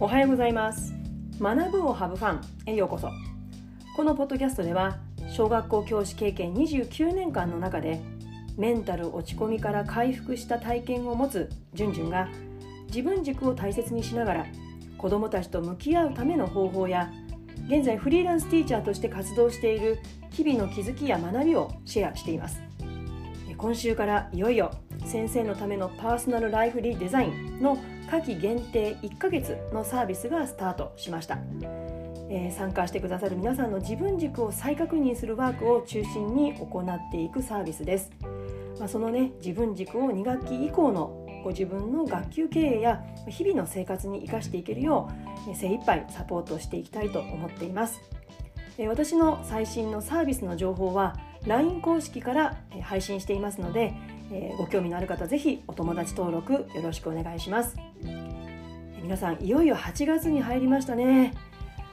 おはようございます。学ぶをハブファンへようこそ。このポッドキャストでは小学校教師経験29年間の中でメンタル落ち込みから回復した体験を持つじゅんじゅんが自分軸を大切にしながら子どもたちと向き合うための方法や現在フリーランスティーチャーとして活動している日々の気づきや学びをシェアしています。今週からいよいよ先生のためのパーソナルライフリーデザインの夏季限定1ヶ月のサービスがスタートしました、えー、参加してくださる皆さんの自分軸を再確認するワークを中心に行っていくサービスです、まあ、そのね自分軸を2学期以降のご自分の学級経営や日々の生活に生かしていけるよう精一杯サポートしていきたいと思っています。私の最新のサービスの情報は LINE 公式から配信していますのでえー、ご興味のある方ぜひお友達登録よろしくお願いします、えー、皆さんいよいよ8月に入りましたね。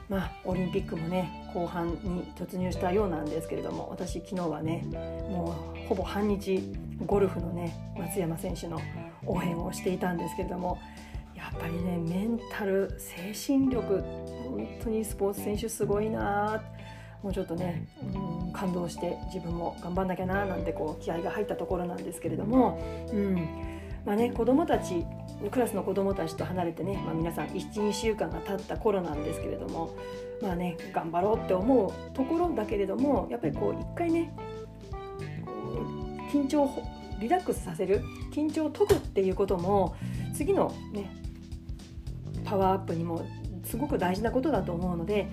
まあオリンピックもね後半に突入したようなんですけれども私昨日はねもうほぼ半日ゴルフのね松山選手の応援をしていたんですけれどもやっぱりねメンタル精神力本当にスポーツ選手すごいなもうちょっとね、うん、感動して自分も頑張んなきゃななんてこう気合が入ったところなんですけれども、うん。まあね、子どもたちクラスの子どもたちと離れてね、まあ、皆さん12週間が経った頃なんですけれどもまあね頑張ろうって思うところだけれどもやっぱりこう一回ね緊張をリラックスさせる緊張を解くっていうことも次のねパワーアップにもすごく大事なことだと思うので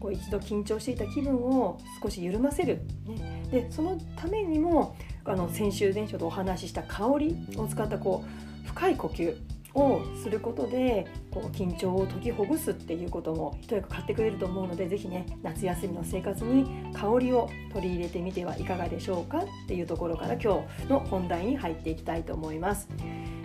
こう一度緊張していた気分を少し緩ませる、ね、でそのためにもあの先週前書でお話しした香りを使ったこう深い呼吸をすることでこう緊張を解きほぐすっていうことも一役買ってくれると思うので是非ね夏休みの生活に香りを取り入れてみてはいかがでしょうかっていうところから今日の本題に入っていきたいと思います。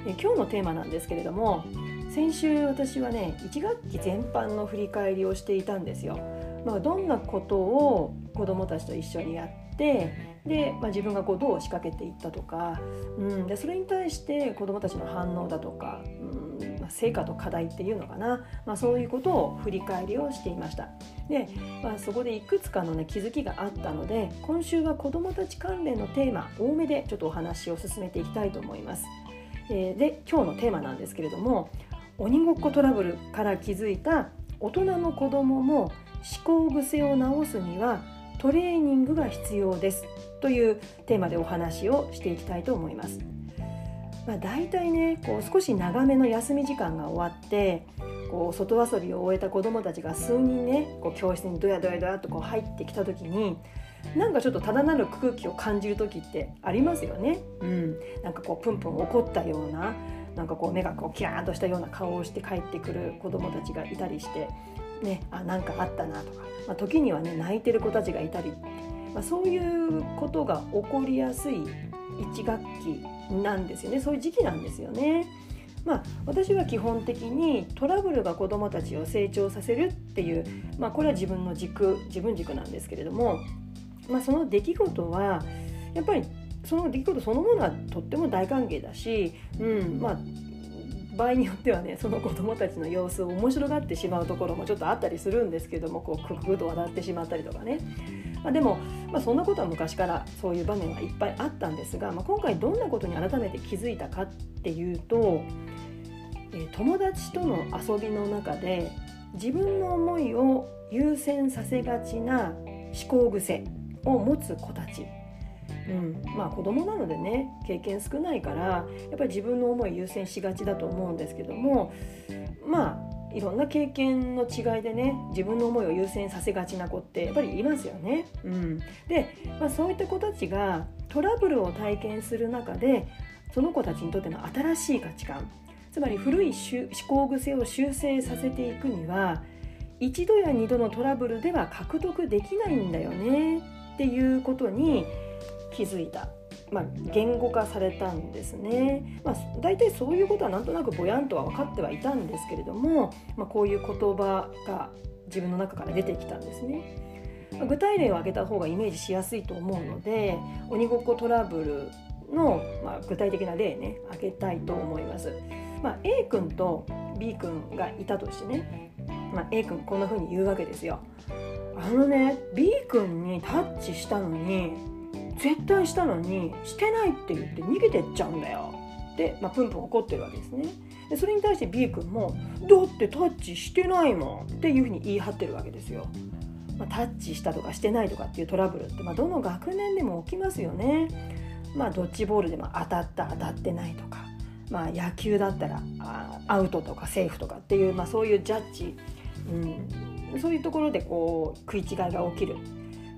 え今日のテーマなんですけれども先週私はね1学期全般の振り返りをしていたんですよ。まあ、どんなことを子どもたちと一緒にやってで、まあ、自分がこうどう仕掛けていったとか、うん、でそれに対して子どもたちの反応だとか、うんまあ、成果と課題っていうのかな、まあ、そういうことを振り返りをしていましたで、まあ、そこでいくつかの、ね、気づきがあったので今週は子どもたち関連のテーマ多めでちょっとお話を進めていきたいと思います。えー、で今日のテーマなんですけれども鬼ごっこトラブルから気づいた大人の子供も思考癖を直すにはトレーニングが必要ですというテーマでお話をしていきたいと思います。まあ、大体ねこう少し長めの休み時間が終わってこう外遊びを終えた子どもたちが数人ねこう教室にドヤドヤドヤとこう入ってきた時になんかちょっとただなる空気を感じる時ってありますよね。うん、なんかこうプンプン怒ったようななんかこう目がこうキャーンとしたような顔をして帰ってくる子どもたちがいたりしてね、あなんかあったなとか、まあ、時にはね泣いてる子たちがいたり、まあ、そういうことが起こりやすい1学期なんですよねそういう時期なんですよね。まあ、私は基本的にトラブルが子どもたちを成長させるっていう、まあ、これは自分の軸自分軸なんですけれども、まあ、その出来事はやっぱりその出来事そのものはとっても大歓迎だし、うんまあ、場合によってはねその子どもたちの様子を面白がってしまうところもちょっとあったりするんですけどもこうクククと笑ってしまったりとかね、まあ、でも、まあ、そんなことは昔からそういう場面がいっぱいあったんですが、まあ、今回どんなことに改めて気づいたかっていうと、えー、友達との遊びの中で自分の思いを優先させがちな思考癖を持つ子たち。うん、まあ子供なのでね経験少ないからやっぱり自分の思い優先しがちだと思うんですけどもまあいろんな経験の違いでね自分の思いを優先させがちな子ってやっぱりいますよね。うん、で、まあ、そういった子たちがトラブルを体験する中でその子たちにとっての新しい価値観つまり古い思考癖を修正させていくには一度や二度のトラブルでは獲得できないんだよねっていうことに気づいた、まあ、言語化されたんですね、まあ、大体そういうことはなんとなくぼやんとは分かってはいたんですけれども、まあ、こういう言葉が自分の中から出てきたんですね。具体例を挙げた方がイメージしやすいと思うので鬼ごっこトラブルの、まあ、具体的な例ね挙げたいと思います。まあ、A 君と B 君がいたとしてね、まあ、A 君こんな風に言うわけですよ。あのね B 君にタッチしたのに絶対したのにしてないって言って逃げてっちゃうんだよって、まあ、プンプン怒ってるわけですね。でそれに対して B 君も「だってタッチしてないもん」っていうふうに言い張ってるわけですよ。まあ、タッチしたとかしてないとかっていうトラブルって、まあ、どの学年でも起きますよね。まあ、ドッジボールでも当たった当たってないとか、まあ、野球だったらアウトとかセーフとかっていう、まあ、そういうジャッジ、うん、そういうところでこう食い違いが起きる。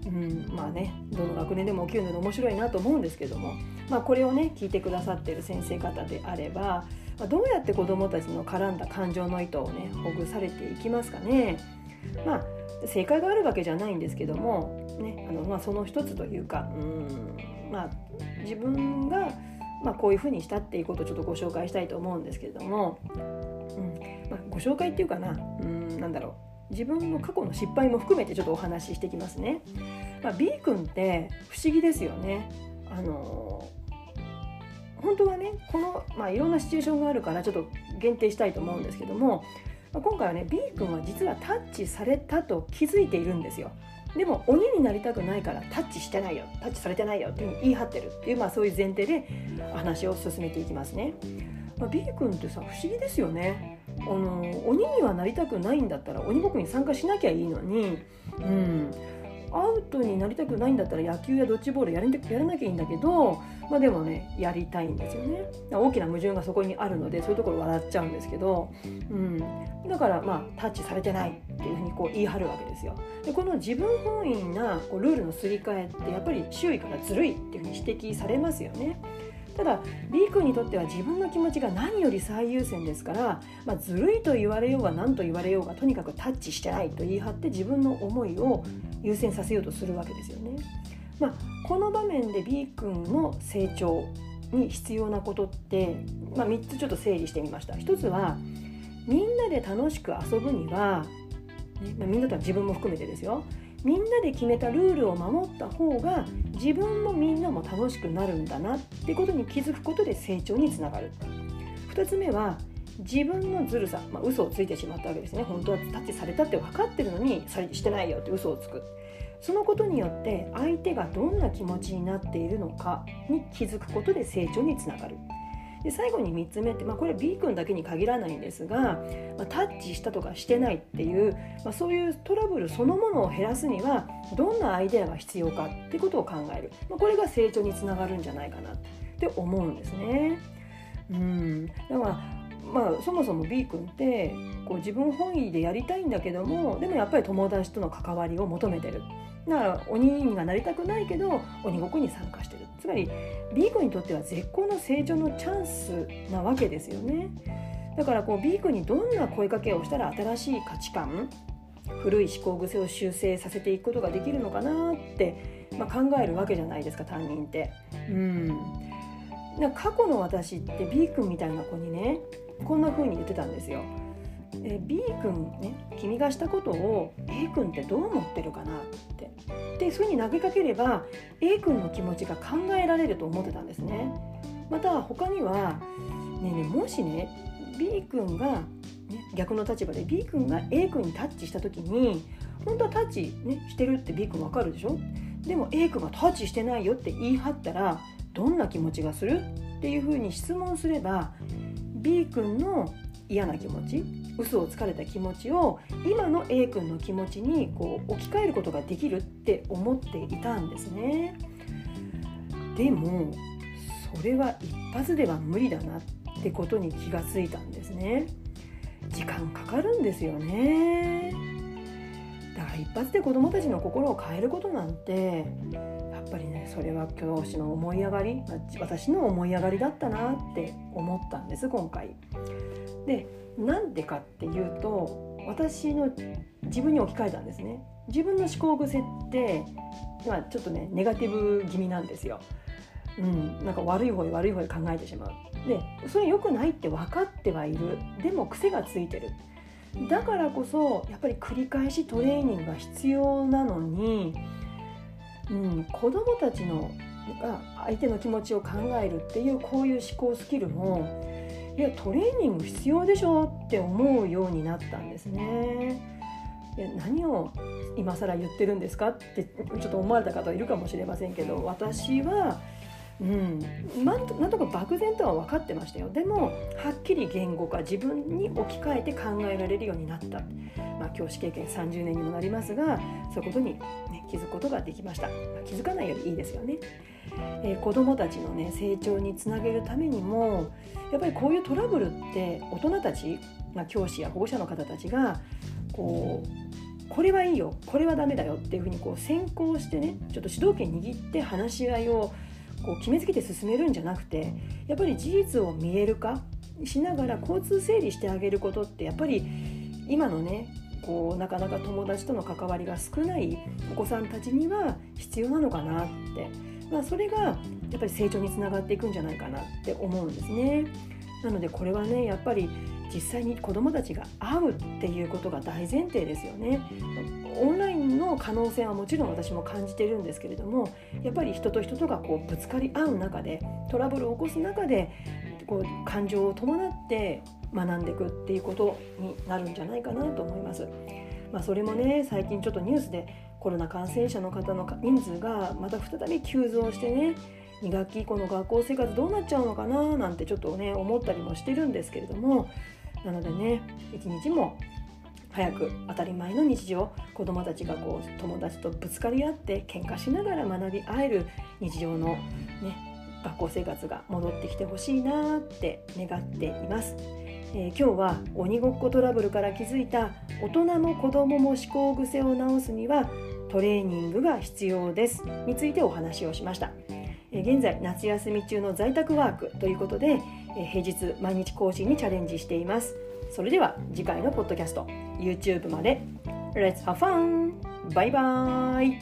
うん、まあねどの学年でも起きるので面白いなと思うんですけども、まあ、これをね聞いてくださってる先生方であれば、まあ、どうやって子どもたちの絡んだ感情の糸をねほぐされていきますかね。まあ正解があるわけじゃないんですけども、ねあのまあ、その一つというかうんまあ自分が、まあ、こういうふうにしたっていうことをちょっとご紹介したいと思うんですけれども、うんまあ、ご紹介っていうかなうんなんだろう自分の過去の失敗も含めてちょっとお話ししてきますね。まあ、B 君って不思議ですよね。あの本当はねこの、まあ、いろんなシチュエーションがあるからちょっと限定したいと思うんですけども、まあ、今回はね B 君は実はタッチされたと気づいているんですよ。でも鬼になりたくないからタッチしてないよタッチされてないよっていう言い張ってるっていう、まあ、そういう前提で話を進めていきますね。まあ、B 君ってさ不思議ですよね。あの鬼にはなりたくないんだったら鬼ごっこに参加しなきゃいいのに、うん、アウトになりたくないんだったら野球やドッジボールやれやらなきゃいいんだけど、まあ、でもねやりたいんですよね。大きな矛盾がそこにあるのでそういうところ笑っちゃうんですけど、うん、だからまあタッチされてないっていうふうにこう言い張るわけですよ。でこの自分本位なこうルールのすり替えってやっぱり周囲からずるいっていうふうに指摘されますよね。ただ B 君にとっては自分の気持ちが何より最優先ですから、まあ、ずるいと言われようが何と言われようがとにかくタッチしてないと言い張って自分の思いを優先させようとするわけですよね。まあ、この場面で B 君の成長に必要なことって、まあ、3つちょっと整理してみました。1つはみんなで楽しく遊ぶには、ねまあ、みんなとは自分も含めてですよみんなで決めたルールを守った方が自分もみんなも楽しくなるんだなってことに気づくことで成長につながる。2つ目は自分のずるさ、まあ、嘘をついてしまったわけですね。本当はタッチされたって分かってるのにさしてないよって嘘をつく。そのことによって相手がどんな気持ちになっているのかに気づくことで成長につながる。で最後に3つ目って、まあ、これ B 君だけに限らないんですが、まあ、タッチしたとかしてないっていう、まあ、そういうトラブルそのものを減らすにはどんなアイデアが必要かってことを考える、まあ、これが成長につながるんじゃないかなって思うんですね。うんだからまあ、そもそも B 君ってこう自分本位でやりたいんだけどもでもやっぱり友達との関わりを求めてる。だから鬼にはなりたくないけど鬼ごっこに参加してる。つまり B 君にとっては絶好の成長のチャンスなわけですよね。だからこう B 君にどんな声かけをしたら新しい価値観古い思考癖を修正させていくことができるのかなって、まあ、考えるわけじゃないですか担任って。うん。過去の私って B 君みたいな子にねこんな風に言ってたんですよ。え B 君ね君がしたことを A 君ってどう思ってるかなって。でそういうふうに投げかければ A 君の気持ちが考えられると思ってたんですね。また他にはねねもしね B 君が、ね、逆の立場で B 君が A 君にタッチした時に本当はタッチ、ね、してるって B 君わかるでしょ？でも A 君がタッチしてないよって言い張ったらどんな気持ちがする？っていうふうに質問すれば B 君の嫌な気持ち嘘をつかれた気持ちを今の A 君の気持ちにこう置き換えることができるって思っていたんですね。でもそれは一発では無理だなってことに気がついたんですね。時間かかるんですよね。だから一発で子どもたちの心を変えることなんてぱりねそれは教師の思い上がり私の思い上がりだったなって思ったんです今回。でなんでかっていうと私の自分に置き換えたんですね自分の思考癖って、まあ、ちょっとねネガティブ気味なんですよ。うん、なんか悪い方へ悪い方へ考えてしまう。でそれ良くないって分かってはいるでも癖がついてる。だからこそやっぱり繰り返しトレーニングが必要なのに、うん、子どもたちのが相手の気持ちを考えるっていうこういう思考スキルもいやトレーニング必要でしょって思うようになったんですね。いや何を今更言ってるんですかってちょっと思われた方いるかもしれませんけど私はうん、なんとか漠然とは分かってましたよ。でもはっきり言語化自分に置き換えて考えられるようになった、まあ、教師経験30年にもなりますがそういうことに、ね、気づくことができました、まあ、気づかないよりいいですよね、えー、子どもたちの、ね、成長につなげるためにもやっぱりこういうトラブルって大人たち、まあ、教師や保護者の方たちがこうこれはいいよこれはダメだよっていうふうにこう先行してねちょっと主導権握って話し合いをこう決めつけて進めるんじゃなくてやっぱり事実を見える化しながら交通整理してあげることってやっぱり今のねこうなかなか友達との関わりが少ないお子さんたちには必要なのかなって、まあ、それがやっぱり成長につながっていくんじゃないかなって思うんですね。なのでこれはねやっぱり実際に子どもたちが会うっていうことが大前提ですよね。オンラインの可能性はもちろん私も感じてるんですけれどもやっぱり人と人とがこうぶつかり合う中でトラブルを起こす中でこう感情を伴って学んでいくっていうことになるんじゃないかなと思います。まあ、それもね最近ちょっとニュースでコロナ感染者の方の人数がまた再び急増してね2学期以降の学校生活どうなっちゃうのかななんてちょっとね思ったりもしてるんですけれどもなのでね一日も早く当たり前の日常子どもたちがこう友達とぶつかり合って喧嘩しながら学び合える日常の、ね、学校生活が戻ってきてほしいなって願っています。えー、今日は鬼ごっこトラブルから気づいた大人も子どもも思考癖を直すにはトレーニングが必要ですについてお話をしました。現在夏休み中の在宅ワークということで平日毎日更新にチャレンジしています。それでは次回のポッドキャスト YouTube まで。Let's have fun! バイバーイ